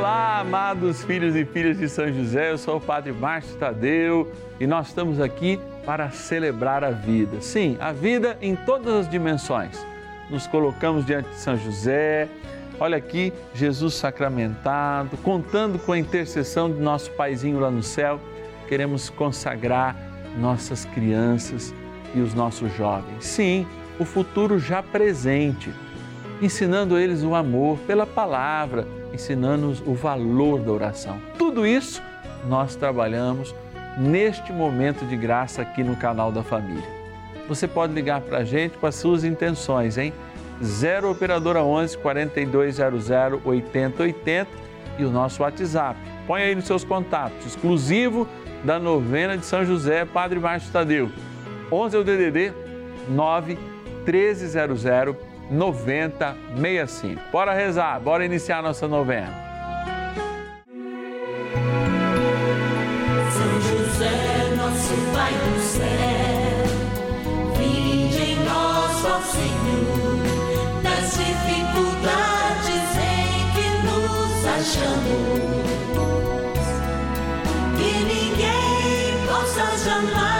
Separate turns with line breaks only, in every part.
Olá, amados filhos e filhas de São José, eu sou o Padre Márcio Tadeu e nós estamos aqui para celebrar a vida. Sim, a vida em todas as dimensões. Nos colocamos diante de São José, olha aqui, Jesus sacramentado, contando com a intercessão de nosso Paizinho lá no céu, queremos consagrar nossas crianças e os nossos jovens. Sim, o futuro já presente, ensinando eles o amor pela palavra ensinando-nos o valor da oração. Tudo isso nós trabalhamos neste momento de graça aqui no canal da família. Você pode ligar para a gente com as suas intenções, hein? 0 Operadora 11 4200 8080 e o nosso WhatsApp. Põe aí nos seus contatos, exclusivo da novena de São José, Padre Márcio Tadeu. 11 é o DDD 9 1300 9065. Bora rezar, bora iniciar nossa novena.
São José, nosso Pai do céu, vinde em nós, ó Senhor, das dificuldades em que nos achamos. Que ninguém possa jamais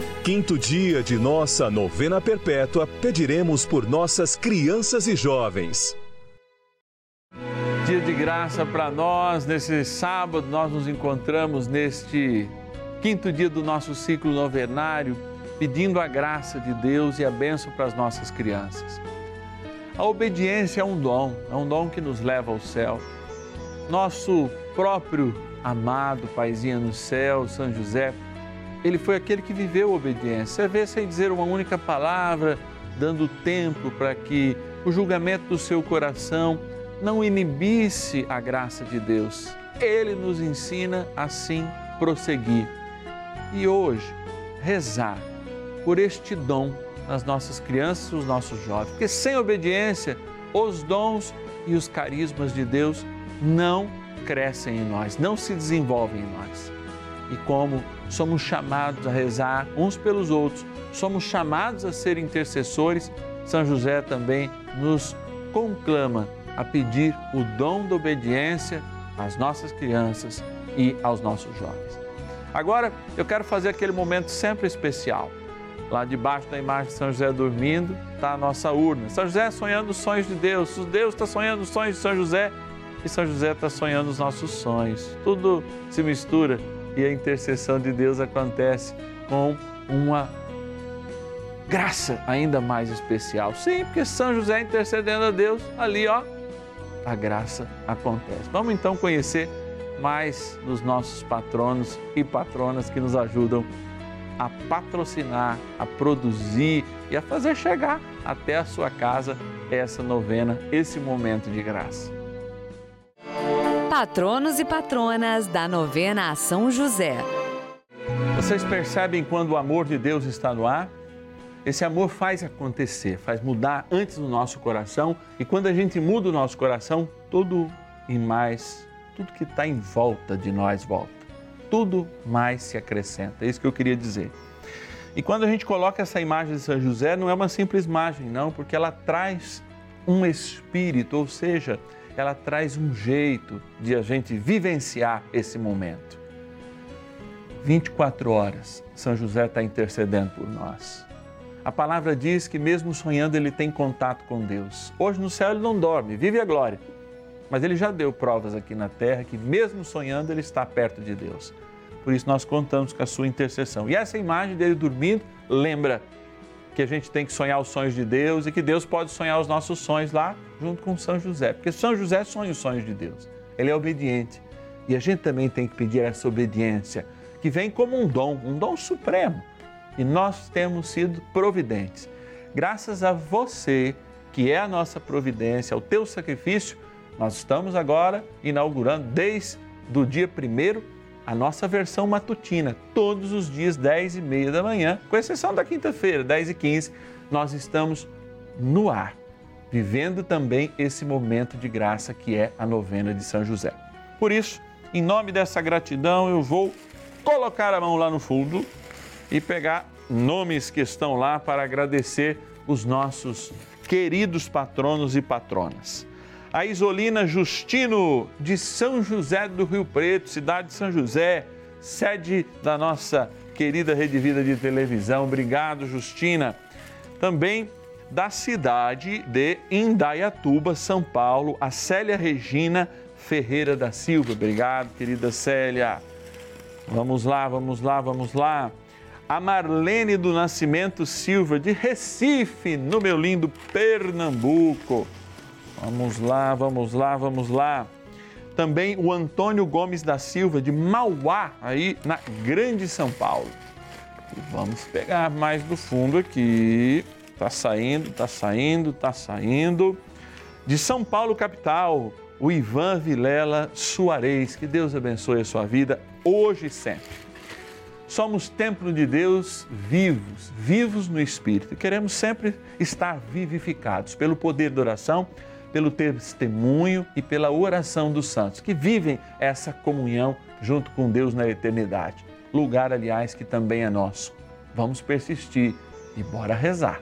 quinto dia de nossa novena perpétua, pediremos por nossas crianças e jovens.
Dia de graça para nós, nesse sábado nós nos encontramos neste quinto dia do nosso ciclo novenário, pedindo a graça de Deus e a bênção para as nossas crianças. A obediência é um dom, é um dom que nos leva ao céu. Nosso próprio amado Paizinho no céu, São José, ele foi aquele que viveu a obediência. Você vê sem dizer uma única palavra, dando tempo para que o julgamento do seu coração não inibisse a graça de Deus. Ele nos ensina assim prosseguir. E hoje, rezar por este dom nas nossas crianças os nossos jovens. Porque sem obediência, os dons e os carismas de Deus não crescem em nós, não se desenvolvem em nós. E como somos chamados a rezar uns pelos outros, somos chamados a ser intercessores, São José também nos conclama a pedir o dom da obediência às nossas crianças e aos nossos jovens. Agora, eu quero fazer aquele momento sempre especial. Lá debaixo da imagem de São José dormindo está a nossa urna. São José sonhando os sonhos de Deus. Deus está sonhando os sonhos de São José e São José está sonhando os nossos sonhos. Tudo se mistura e a intercessão de Deus acontece com uma graça ainda mais especial. Sim, porque São José intercedendo a Deus, ali ó, a graça acontece. Vamos então conhecer mais dos nossos patronos e patronas que nos ajudam a patrocinar, a produzir e a fazer chegar até a sua casa essa novena, esse momento de graça.
Patronos e patronas da novena a São José.
Vocês percebem quando o amor de Deus está no ar? Esse amor faz acontecer, faz mudar antes no nosso coração e quando a gente muda o nosso coração, tudo e mais, tudo que está em volta de nós volta. tudo mais se acrescenta. É isso que eu queria dizer. E quando a gente coloca essa imagem de São José, não é uma simples imagem, não, porque ela traz um espírito, ou seja, ela traz um jeito de a gente vivenciar esse momento. 24 horas, São José está intercedendo por nós. A palavra diz que, mesmo sonhando, ele tem contato com Deus. Hoje no céu ele não dorme, vive a glória. Mas ele já deu provas aqui na terra que, mesmo sonhando, ele está perto de Deus. Por isso nós contamos com a sua intercessão. E essa imagem dele dormindo lembra que a gente tem que sonhar os sonhos de Deus e que Deus pode sonhar os nossos sonhos lá junto com São José. Porque São José sonha os sonhos de Deus. Ele é obediente. E a gente também tem que pedir essa obediência, que vem como um dom, um dom supremo. E nós temos sido providentes. Graças a você, que é a nossa providência, ao teu sacrifício, nós estamos agora inaugurando desde o dia primeiro a nossa versão matutina, todos os dias, 10 e meia da manhã, com exceção da quinta-feira, 10 e 15, nós estamos no ar, vivendo também esse momento de graça que é a novena de São José. Por isso, em nome dessa gratidão, eu vou colocar a mão lá no fundo e pegar nomes que estão lá para agradecer os nossos queridos patronos e patronas a Isolina Justino, de São José do Rio Preto, cidade de São José, sede da nossa querida Rede Vida de televisão. Obrigado, Justina. Também da cidade de Indaiatuba, São Paulo, a Célia Regina Ferreira da Silva. Obrigado, querida Célia. Vamos lá, vamos lá, vamos lá. A Marlene do Nascimento Silva, de Recife, no meu lindo Pernambuco. Vamos lá, vamos lá, vamos lá. Também o Antônio Gomes da Silva, de Mauá, aí na Grande São Paulo. Vamos pegar mais do fundo aqui. Tá saindo, tá saindo, tá saindo. De São Paulo, capital, o Ivan Vilela Soares. Que Deus abençoe a sua vida hoje e sempre. Somos templo de Deus vivos, vivos no Espírito. Queremos sempre estar vivificados pelo poder da oração pelo testemunho e pela oração dos santos, que vivem essa comunhão junto com Deus na eternidade. Lugar, aliás, que também é nosso. Vamos persistir e bora rezar.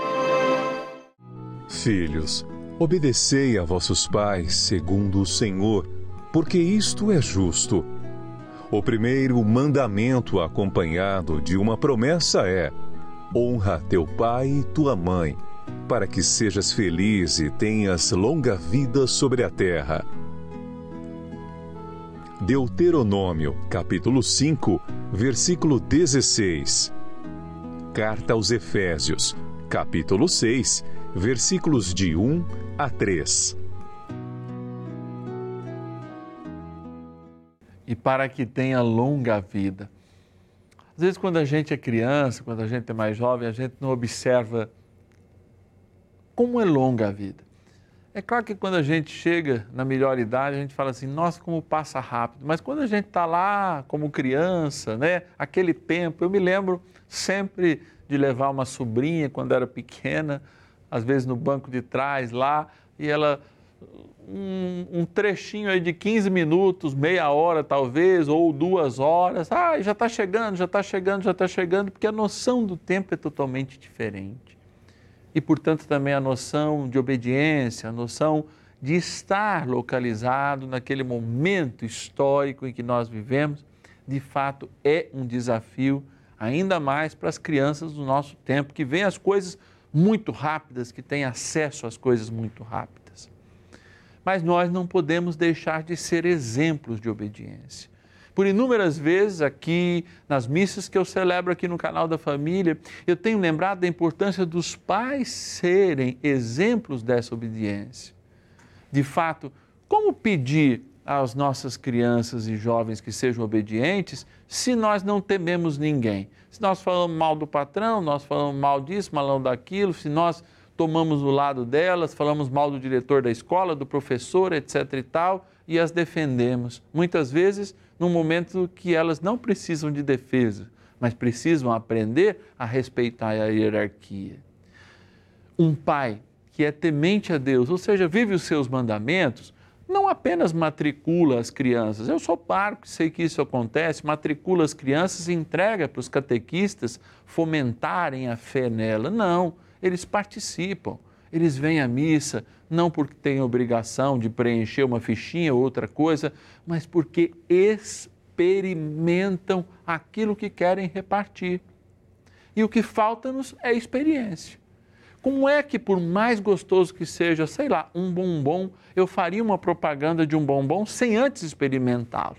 Filhos, obedecei a vossos pais segundo o Senhor, porque isto é justo. O primeiro mandamento acompanhado de uma promessa é: honra teu pai e tua mãe, para que sejas feliz e tenhas longa vida sobre a terra. Deuteronômio, capítulo 5, versículo 16. Carta aos Efésios, capítulo 6, versículos de 1 a 3.
E para que tenha longa vida. Às vezes, quando a gente é criança, quando a gente é mais jovem, a gente não observa como é longa a vida. É claro que quando a gente chega na melhor idade, a gente fala assim, nossa, como passa rápido. Mas quando a gente está lá como criança, né, aquele tempo, eu me lembro sempre de levar uma sobrinha quando era pequena, às vezes no banco de trás lá, e ela, um, um trechinho aí de 15 minutos, meia hora talvez, ou duas horas, ah, já está chegando, já está chegando, já está chegando, porque a noção do tempo é totalmente diferente. E, portanto, também a noção de obediência, a noção de estar localizado naquele momento histórico em que nós vivemos, de fato é um desafio, ainda mais para as crianças do nosso tempo, que veem as coisas muito rápidas, que têm acesso às coisas muito rápidas. Mas nós não podemos deixar de ser exemplos de obediência por inúmeras vezes aqui nas missas que eu celebro aqui no canal da família, eu tenho lembrado da importância dos pais serem exemplos dessa obediência. De fato, como pedir às nossas crianças e jovens que sejam obedientes se nós não tememos ninguém? Se nós falamos mal do patrão, nós falamos mal disso, mal daquilo, se nós tomamos o lado delas, falamos mal do diretor da escola, do professor, etc e tal, e as defendemos. Muitas vezes num momento que elas não precisam de defesa, mas precisam aprender a respeitar a hierarquia. Um pai que é temente a Deus, ou seja, vive os seus mandamentos, não apenas matricula as crianças. Eu sou parco, sei que isso acontece, matricula as crianças e entrega para os catequistas fomentarem a fé nela. Não, eles participam, eles vêm à missa, não porque têm obrigação de preencher uma fichinha ou outra coisa, mas porque experimentam aquilo que querem repartir. E o que falta-nos é experiência. Como é que, por mais gostoso que seja, sei lá, um bombom, eu faria uma propaganda de um bombom sem antes experimentá-lo?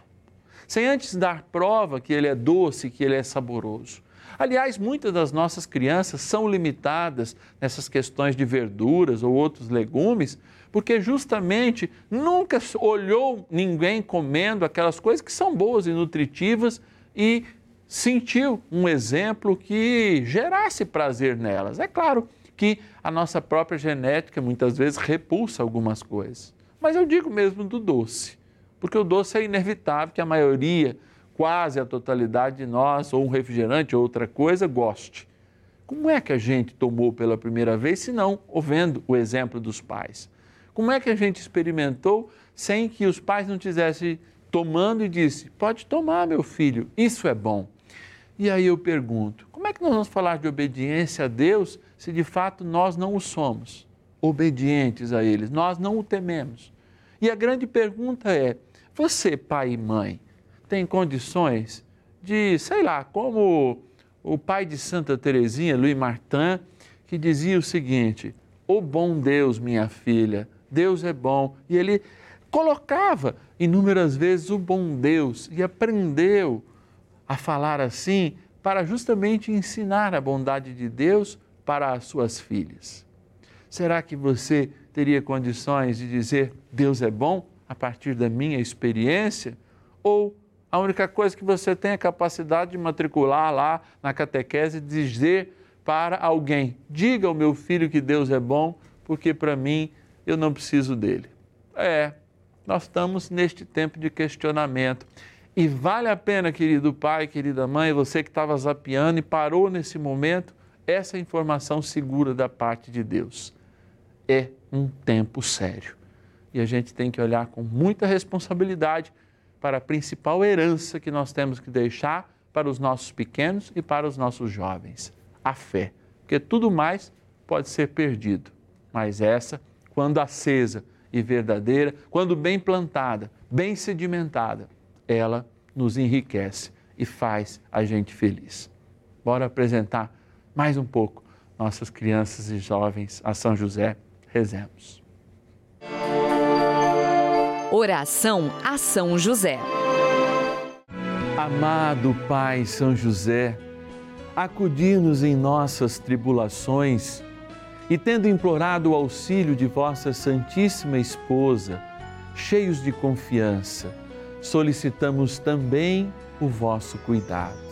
Sem antes dar prova que ele é doce, que ele é saboroso. Aliás, muitas das nossas crianças são limitadas nessas questões de verduras ou outros legumes, porque justamente nunca olhou ninguém comendo aquelas coisas que são boas e nutritivas e sentiu um exemplo que gerasse prazer nelas. É claro que a nossa própria genética muitas vezes repulsa algumas coisas, mas eu digo mesmo do doce, porque o doce é inevitável que a maioria quase a totalidade de nós, ou um refrigerante ou outra coisa, goste. Como é que a gente tomou pela primeira vez, se não ouvendo o exemplo dos pais? Como é que a gente experimentou sem que os pais não tivessem tomando e disse: "Pode tomar, meu filho, isso é bom". E aí eu pergunto: como é que nós vamos falar de obediência a Deus se de fato nós não o somos? Obedientes a eles, nós não o tememos. E a grande pergunta é: você, pai e mãe, tem condições de, sei lá, como o pai de Santa Teresinha, Louis Martin, que dizia o seguinte: "O bom Deus, minha filha, Deus é bom". E ele colocava inúmeras vezes o bom Deus e aprendeu a falar assim para justamente ensinar a bondade de Deus para as suas filhas. Será que você teria condições de dizer Deus é bom a partir da minha experiência? Ou a única coisa que você tem é a capacidade de matricular lá na catequese e dizer para alguém: diga ao meu filho que Deus é bom, porque para mim eu não preciso dele. É, nós estamos neste tempo de questionamento. E vale a pena, querido pai, querida mãe, você que estava zapeando e parou nesse momento, essa informação segura da parte de Deus. É um tempo sério. e a gente tem que olhar com muita responsabilidade para a principal herança que nós temos que deixar para os nossos pequenos e para os nossos jovens: a fé. Porque tudo mais pode ser perdido, mas essa, quando acesa e verdadeira, quando bem plantada, bem sedimentada, ela nos enriquece e faz a gente feliz. Bora apresentar mais um pouco nossas crianças e jovens a São José. Rezemos.
Oração a São José.
Amado Pai São José, acudir-nos em nossas tribulações e, tendo implorado o auxílio de vossa Santíssima Esposa, cheios de confiança, solicitamos também o vosso cuidado.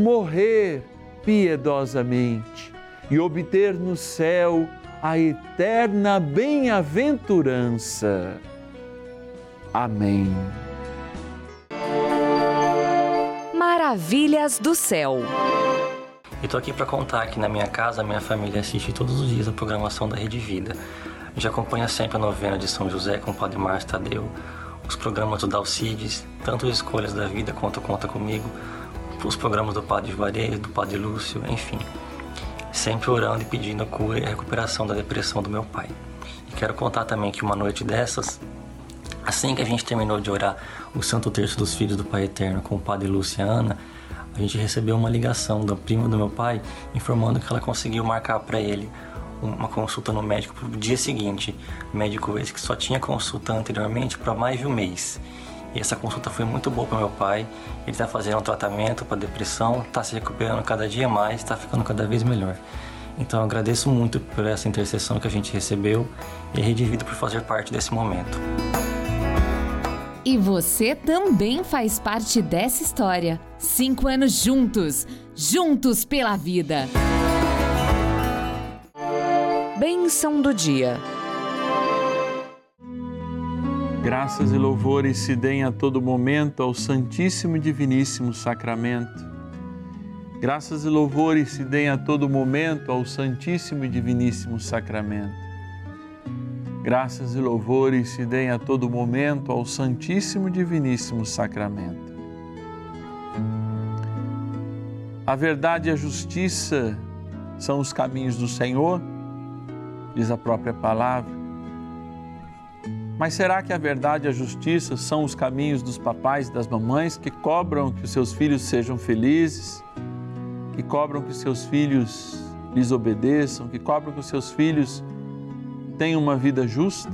morrer piedosamente e obter no céu a eterna bem-aventurança. Amém.
Maravilhas do céu.
E tô aqui para contar que na minha casa a minha família assiste todos os dias a programação da Rede Vida. Já acompanha sempre a novena de São José com o Padre Márcio Tadeu, os programas do Dalcides, tanto as Escolhas da Vida quanto Conta Comigo, os programas do Padre Juarez, do Padre Lúcio, enfim. Sempre orando e pedindo a cura e a recuperação da depressão do meu pai. E quero contar também que uma noite dessas, assim que a gente terminou de orar o Santo Terço dos Filhos do Pai Eterno com o Padre Lúcio e a Ana, a gente recebeu uma ligação da prima do meu pai informando que ela conseguiu marcar para ele uma consulta no médico para o dia seguinte. Médico esse que só tinha consulta anteriormente para mais de um mês. E essa consulta foi muito boa para meu pai. Ele está fazendo um tratamento para depressão, está se recuperando cada dia mais, está ficando cada vez melhor. Então eu agradeço muito por essa intercessão que a gente recebeu e a Rede Vida por fazer parte desse momento.
E você também faz parte dessa história. Cinco anos juntos, juntos pela vida.
Bênção do dia.
Graças e louvores se deem a todo momento ao Santíssimo e Diviníssimo Sacramento. Graças e louvores se deem a todo momento ao Santíssimo e Diviníssimo Sacramento. Graças e louvores se deem a todo momento ao Santíssimo e Diviníssimo Sacramento. A verdade e a justiça são os caminhos do Senhor, diz a própria palavra. Mas será que a verdade e a justiça são os caminhos dos papais e das mamães que cobram que os seus filhos sejam felizes, que cobram que os seus filhos lhes obedeçam, que cobram que os seus filhos tenham uma vida justa?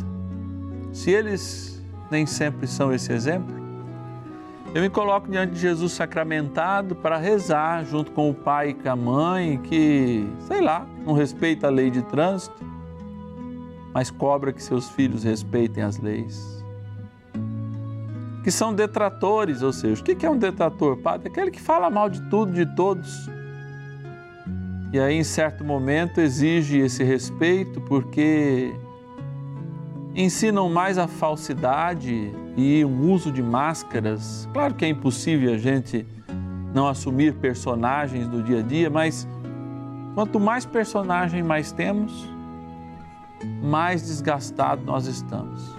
Se eles nem sempre são esse exemplo? Eu me coloco diante de Jesus sacramentado para rezar junto com o pai e com a mãe que, sei lá, não respeita a lei de trânsito, mas cobra que seus filhos respeitem as leis. Que são detratores, ou seja, o que é um detrator, padre? Aquele que fala mal de tudo, de todos. E aí, em certo momento, exige esse respeito porque ensinam mais a falsidade e um uso de máscaras. Claro que é impossível a gente não assumir personagens do dia a dia, mas quanto mais personagem mais temos, mais desgastado nós estamos.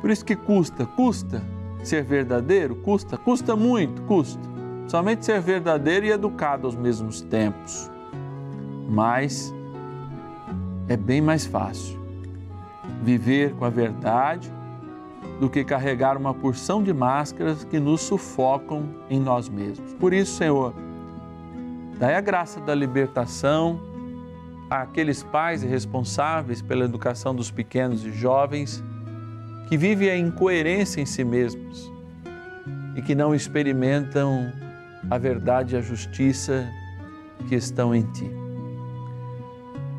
Por isso que custa, custa ser verdadeiro, custa, custa muito, custa. Somente ser verdadeiro e educado aos mesmos tempos. Mas é bem mais fácil viver com a verdade do que carregar uma porção de máscaras que nos sufocam em nós mesmos. Por isso, Senhor, dai a graça da libertação àqueles pais responsáveis pela educação dos pequenos e jovens que vivem a incoerência em si mesmos e que não experimentam a verdade e a justiça que estão em Ti.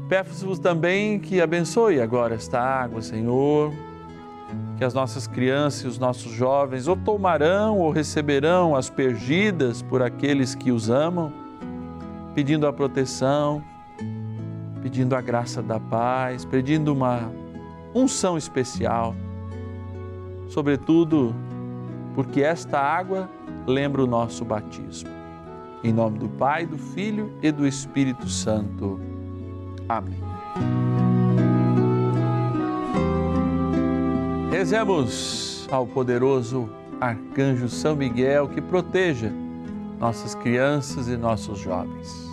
Peço-vos também que abençoe agora esta água, Senhor, que as nossas crianças e os nossos jovens ou tomarão ou receberão aspergidas por aqueles que os amam, pedindo a proteção, pedindo a graça da paz, pedindo uma unção especial, sobretudo porque esta água lembra o nosso batismo. Em nome do Pai, do Filho e do Espírito Santo. Amém. Rezemos ao poderoso arcanjo São Miguel que proteja nossas crianças e nossos jovens.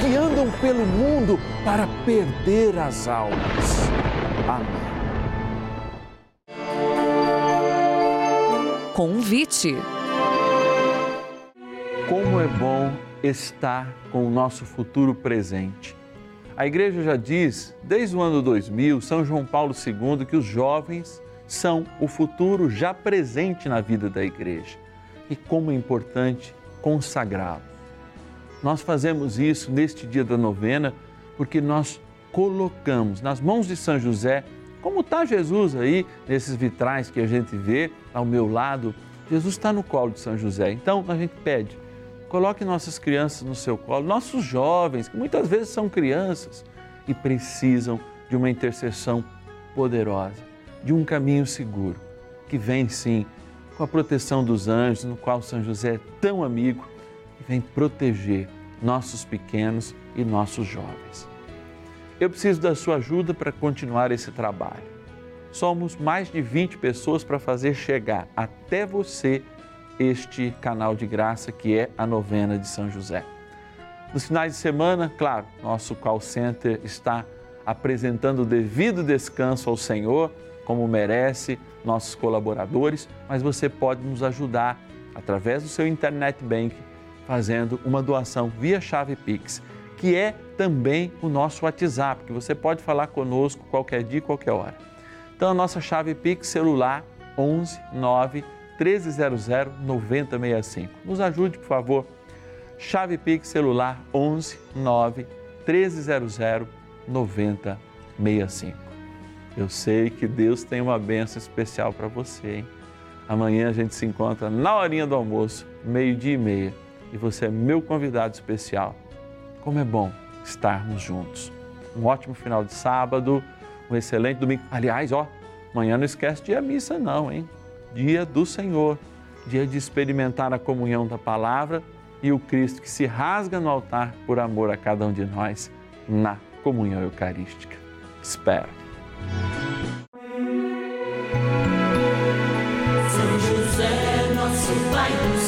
que andam pelo mundo para perder as almas. Amém.
Convite.
Como é bom estar com o nosso futuro presente. A igreja já diz, desde o ano 2000, São João Paulo II, que os jovens são o futuro já presente na vida da igreja. E como é importante consagrá-los. Nós fazemos isso neste dia da novena porque nós colocamos nas mãos de São José como está Jesus aí, nesses vitrais que a gente vê ao meu lado, Jesus está no colo de São José. Então a gente pede, coloque nossas crianças no seu colo, nossos jovens, que muitas vezes são crianças e precisam de uma intercessão poderosa, de um caminho seguro, que vem sim com a proteção dos anjos, no qual São José é tão amigo e vem proteger nossos pequenos e nossos jovens. Eu preciso da sua ajuda para continuar esse trabalho. Somos mais de 20 pessoas para fazer chegar até você este canal de graça que é a novena de São José. Nos finais de semana, claro, nosso call center está apresentando o devido descanso ao Senhor, como merece nossos colaboradores, mas você pode nos ajudar através do seu internet bank fazendo uma doação via chave Pix que é também o nosso WhatsApp, que você pode falar conosco qualquer dia, qualquer hora. Então, a nossa chave Pix celular 11 9 1300 9065. Nos ajude, por favor. Chave Pix celular 11 9 1300 9065. Eu sei que Deus tem uma benção especial para você, hein? Amanhã a gente se encontra na horinha do almoço, meio-dia e meia, e você é meu convidado especial como é bom estarmos juntos. Um ótimo final de sábado, um excelente domingo. Aliás, ó, amanhã não esquece de missa não, hein? Dia do Senhor, dia de experimentar a comunhão da palavra e o Cristo que se rasga no altar por amor a cada um de nós na comunhão eucarística. Espero.
São José, nosso Pai do